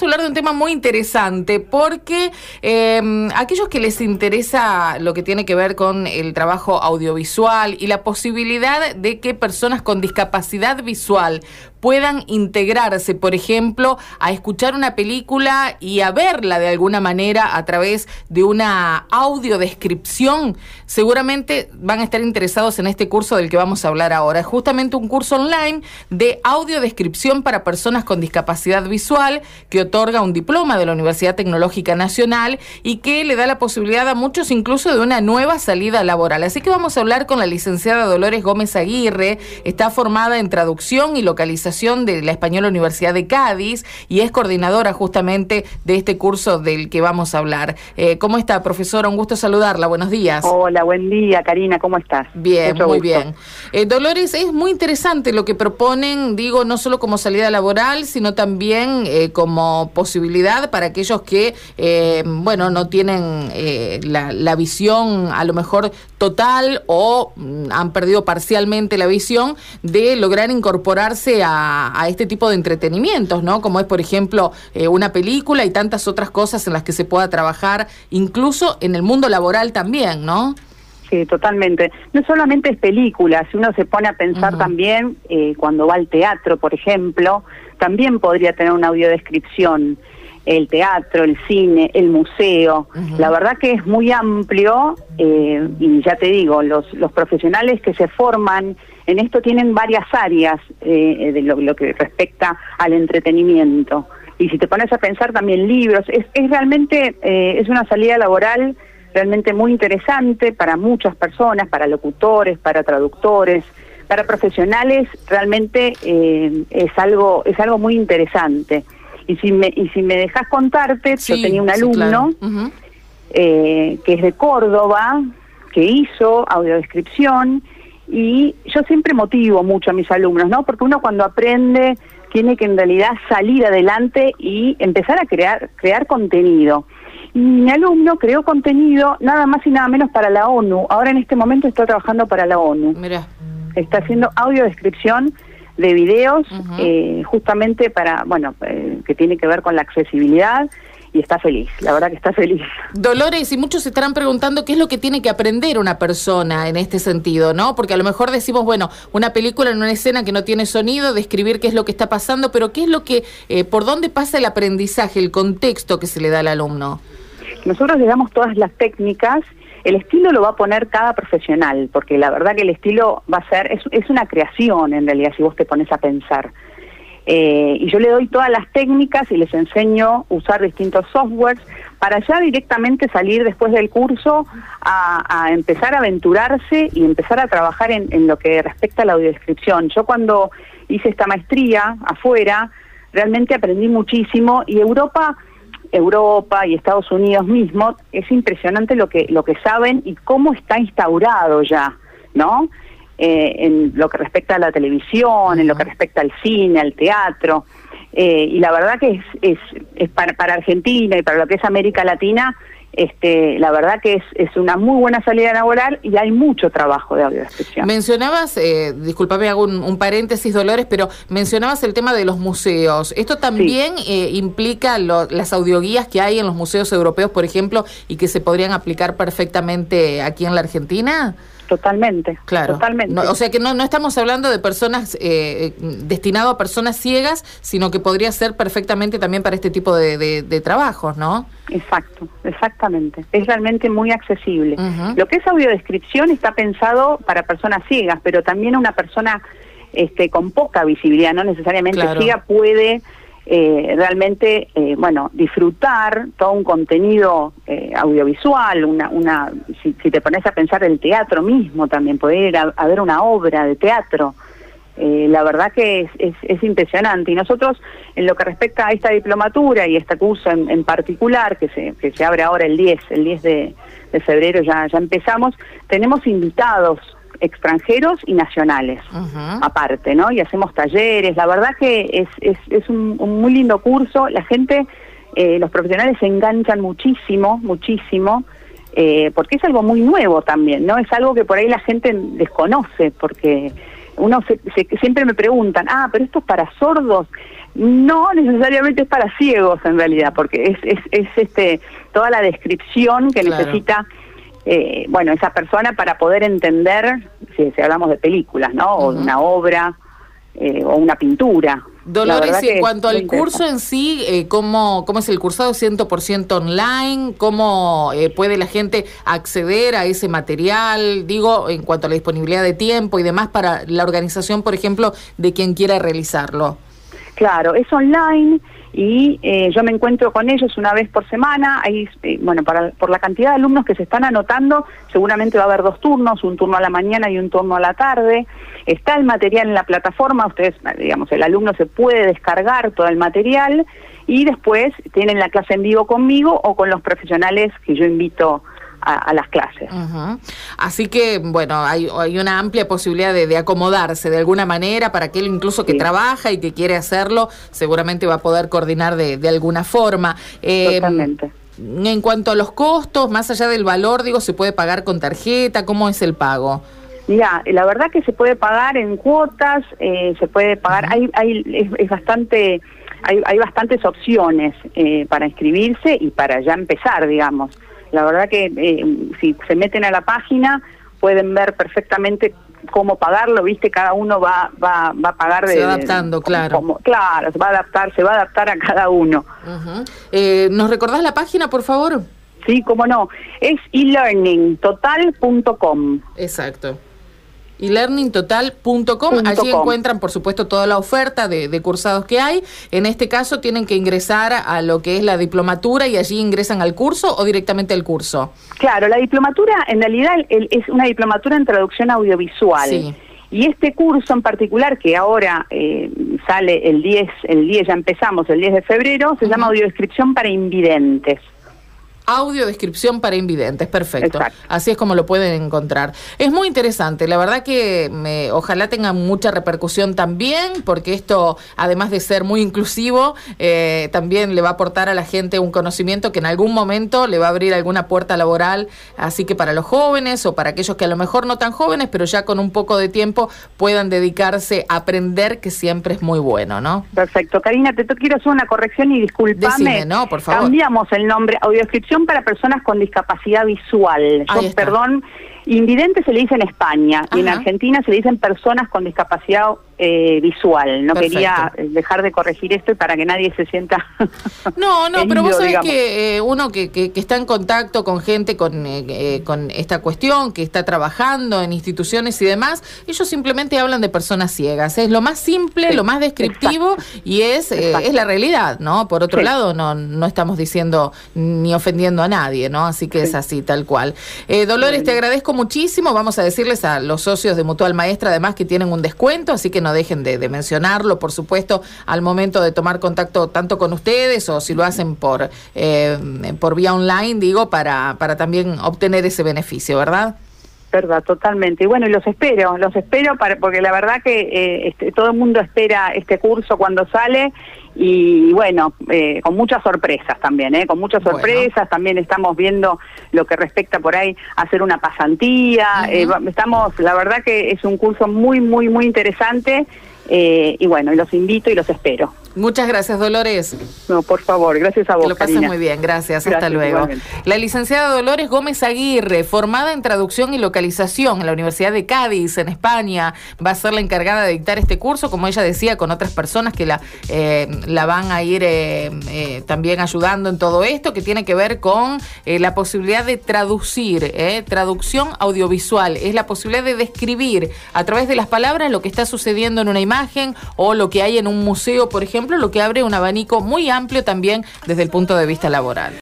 a hablar de un tema muy interesante porque eh, aquellos que les interesa lo que tiene que ver con el trabajo audiovisual y la posibilidad de que personas con discapacidad visual puedan integrarse, por ejemplo, a escuchar una película y a verla de alguna manera a través de una audiodescripción, seguramente van a estar interesados en este curso del que vamos a hablar ahora. Es justamente un curso online de audiodescripción para personas con discapacidad visual que otorga un diploma de la Universidad Tecnológica Nacional y que le da la posibilidad a muchos incluso de una nueva salida laboral. Así que vamos a hablar con la licenciada Dolores Gómez Aguirre, está formada en traducción y localización de la Española Universidad de Cádiz y es coordinadora justamente de este curso del que vamos a hablar. Eh, ¿Cómo está, profesora? Un gusto saludarla. Buenos días. Hola, buen día, Karina. ¿Cómo estás? Bien, muy bien. Eh, Dolores, es muy interesante lo que proponen, digo, no solo como salida laboral, sino también eh, como posibilidad para aquellos que, bueno, no tienen la, la visión a lo mejor total o mm, han perdido parcialmente la visión de lograr incorporarse a a, este tipo de entretenimientos, ¿no? Como es, por ejemplo, eh, una película y tantas otras cosas en las que se pueda trabajar, incluso en el mundo laboral también, ¿no? Sí, totalmente. No solamente es película, si uno se pone a pensar también, eh, cuando va al teatro, por ejemplo, también podría tener una audiodescripción el teatro, el cine, el museo. La verdad que es muy amplio eh, y ya te digo, los, los profesionales que se forman en esto tienen varias áreas eh, de lo, que respecta al entretenimiento. Y si te pones a pensar también libros, es, es realmente, eh, es una salida laboral realmente muy interesante para muchas personas, para locutores, para traductores, para profesionales, realmente es algo, es algo muy interesante. Y si me, y si me dejas contarte, yo tenía un alumno eh, que es de Córdoba, que hizo audiodescripción, y yo siempre motivo mucho a mis alumnos, ¿no? Porque uno cuando aprende tiene que en realidad salir adelante y empezar a crear, crear contenido. Y mi alumno creó contenido nada más y nada menos para la ONU. Ahora en este momento está trabajando para la ONU. Mira. Está haciendo audiodescripción de videos eh, justamente para, bueno, eh, que tiene que ver con la accesibilidad y está feliz, la verdad que está feliz. Dolores, y muchos se estarán preguntando qué es lo que tiene que aprender una persona en este sentido, ¿no? Porque a lo mejor decimos, bueno, una película en una escena que no tiene sonido, describir qué es lo que está pasando, pero qué es lo que, eh, por dónde pasa el aprendizaje, el contexto que se le da al alumno. Nosotros le damos todas las técnicas el estilo lo va a poner cada profesional, porque la verdad que el estilo va a ser, es, es una creación en realidad, si vos te pones a pensar. Eh, y yo le doy todas las técnicas y les enseño a usar distintos softwares para ya directamente salir después del curso a, empezar a aventurarse y empezar a trabajar en, en, lo que respecta a la audiodescripción. Yo cuando hice esta maestría afuera, realmente aprendí muchísimo y Europa Europa y Estados Unidos mismo, es impresionante lo que, lo que saben y cómo está instaurado ya, ¿no? Eh, en lo que respecta a la televisión, en lo que respecta al cine, al teatro. Eh, y la verdad que es, es, es para, para Argentina y para lo que es América Latina, este, la verdad que es, es una muy buena salida laboral y hay mucho trabajo de audiodescripción. Mencionabas, eh, disculpame, hago un, paréntesis, Dolores, pero mencionabas el tema de los museos. ¿Esto también eh, implica las audioguías que hay en los museos europeos, por ejemplo, y que se podrían aplicar perfectamente aquí en la Argentina? Totalmente. Claro. Totalmente. o sea que no, no estamos hablando de personas eh, destinado a personas ciegas, sino que podría ser perfectamente también para este tipo de, de, trabajos, ¿no? Exacto, exactamente. Es realmente muy accesible. Lo que es audiodescripción está pensado para personas ciegas, pero también una persona este, con poca visibilidad, no necesariamente ciega, puede eh, realmente, eh, bueno, disfrutar todo un contenido eh, audiovisual, una, una si, te pones a pensar el teatro mismo también, poder ir a, ver una obra de teatro, eh, la verdad que es, es, impresionante. Y nosotros, en lo que respecta a esta diplomatura y este curso en, particular, que se, que se abre ahora el 10, el 10 de, de febrero ya, ya empezamos, tenemos invitados extranjeros y nacionales, aparte, ¿no? Y hacemos talleres, la verdad que es, es, es un, muy lindo curso, la gente, eh, los profesionales se enganchan muchísimo, muchísimo, eh, porque es algo muy nuevo también, ¿no? Es algo que por ahí la gente desconoce, porque uno siempre me preguntan, ah, pero esto es para sordos. No necesariamente es para ciegos en realidad, porque es, es, es este toda la descripción que necesita eh, bueno esa persona para poder entender, si, hablamos de películas, ¿no? O de una obra eh, o una pintura. Dolores, y en cuanto al curso en sí, eh, ¿cómo, ¿cómo es el cursado 100% online? ¿Cómo eh, puede la gente acceder a ese material? Digo, en cuanto a la disponibilidad de tiempo y demás para la organización, por ejemplo, de quien quiera realizarlo. Claro, es online y eh, yo me encuentro con ellos una vez por semana. Ahí, eh, bueno, para, por la cantidad de alumnos que se están anotando, seguramente va a haber dos turnos, un turno a la mañana y un turno a la tarde. Está el material en la plataforma, ustedes, digamos, el alumno se puede descargar todo el material y después tienen la clase en vivo conmigo o con los profesionales que yo invito a, las clases. Así que, bueno, hay, hay una amplia posibilidad de, acomodarse de alguna manera para aquel incluso que trabaja y que quiere hacerlo, seguramente va a poder coordinar de, de alguna forma. Eh, Totalmente. En cuanto a los costos, más allá del valor, digo, ¿se puede pagar con tarjeta? ¿Cómo es el pago? Mira, la verdad que se puede pagar en cuotas, eh, se puede pagar, hay, hay, es, bastante, hay, hay bastantes opciones eh, para inscribirse y para ya empezar, digamos. La verdad que eh, si se meten a la página pueden ver perfectamente cómo pagarlo, viste, cada uno va va, va a pagar de... Se va adaptando, claro. claro, se va a adaptar, se va a adaptar a cada uno. eh, ¿Nos recordás la página, por favor? Sí, cómo no. Es elearningtotal.com. Exacto y learningtotal.com. Allí encuentran, por supuesto, toda la oferta de, cursados que hay. En este caso, tienen que ingresar a lo que es la diplomatura y allí ingresan al curso o directamente al curso. Claro, la diplomatura en realidad es una diplomatura en traducción audiovisual. Sí. Y este curso en particular, que ahora eh, sale el 10, el 10 ya empezamos, el 10 de febrero, se llama Audiodescripción para Invidentes. Audio descripción para invidentes, perfecto. Así es como lo pueden encontrar. Es muy interesante, la verdad que me, ojalá tenga mucha repercusión también, porque esto, además de ser muy inclusivo, eh, también le va a aportar a la gente un conocimiento que en algún momento le va a abrir alguna puerta laboral. Así que para los jóvenes o para aquellos que a lo mejor no tan jóvenes, pero ya con un poco de tiempo puedan dedicarse a aprender, que siempre es muy bueno, ¿no? Perfecto. Karina, te quiero hacer una corrección y disculpame. Decime, ¿no? Por favor. Cambiamos el nombre, para personas con discapacidad visual. perdón, invidente se le dice en España y en Argentina se le dicen personas con discapacidad eh, visual. No quería dejar de corregir esto para que nadie se sienta. no, no, pero vos sabés que eh, uno que, que, está en contacto con gente con, eh, con esta cuestión, que está trabajando en instituciones y demás, ellos simplemente hablan de personas ciegas. Es lo más simple, lo más descriptivo y es, es la realidad, ¿no? Por otro lado, no, no estamos diciendo ni ofendiendo a nadie, ¿no? Así que es así, tal cual. Dolores, te agradezco muchísimo. Vamos a decirles a los socios de Mutual Maestra, además, que tienen un descuento, así que no dejen de, mencionarlo, por supuesto, al momento de tomar contacto tanto con ustedes o si lo hacen por, eh, por vía online, digo, para, para también obtener ese beneficio, ¿verdad? Verdad, totalmente. Y bueno, y los espero, los espero para, porque la verdad que eh, este, todo el mundo espera este curso cuando sale y bueno, eh, con muchas sorpresas también, ¿eh? con muchas sorpresas, también estamos viendo lo que respecta por ahí a hacer una pasantía, eh, estamos, la verdad que es un curso muy, muy, muy interesante eh, y bueno, los invito y los espero. Muchas gracias, Dolores. No, por favor, gracias a vos. Que lo pases muy bien, gracias, hasta luego. La licenciada Dolores Gómez Aguirre, formada en traducción y localización en la Universidad de Cádiz, en España, va a ser la encargada de dictar este curso, como ella decía, con otras personas que la, eh, la van a ir eh, eh, también ayudando en todo esto, que tiene que ver con la posibilidad de traducir, traducción audiovisual, es la posibilidad de describir a través de las palabras lo que está sucediendo en una imagen o lo que hay en un museo, por ejemplo lo que abre un abanico muy amplio también desde el punto de vista laboral.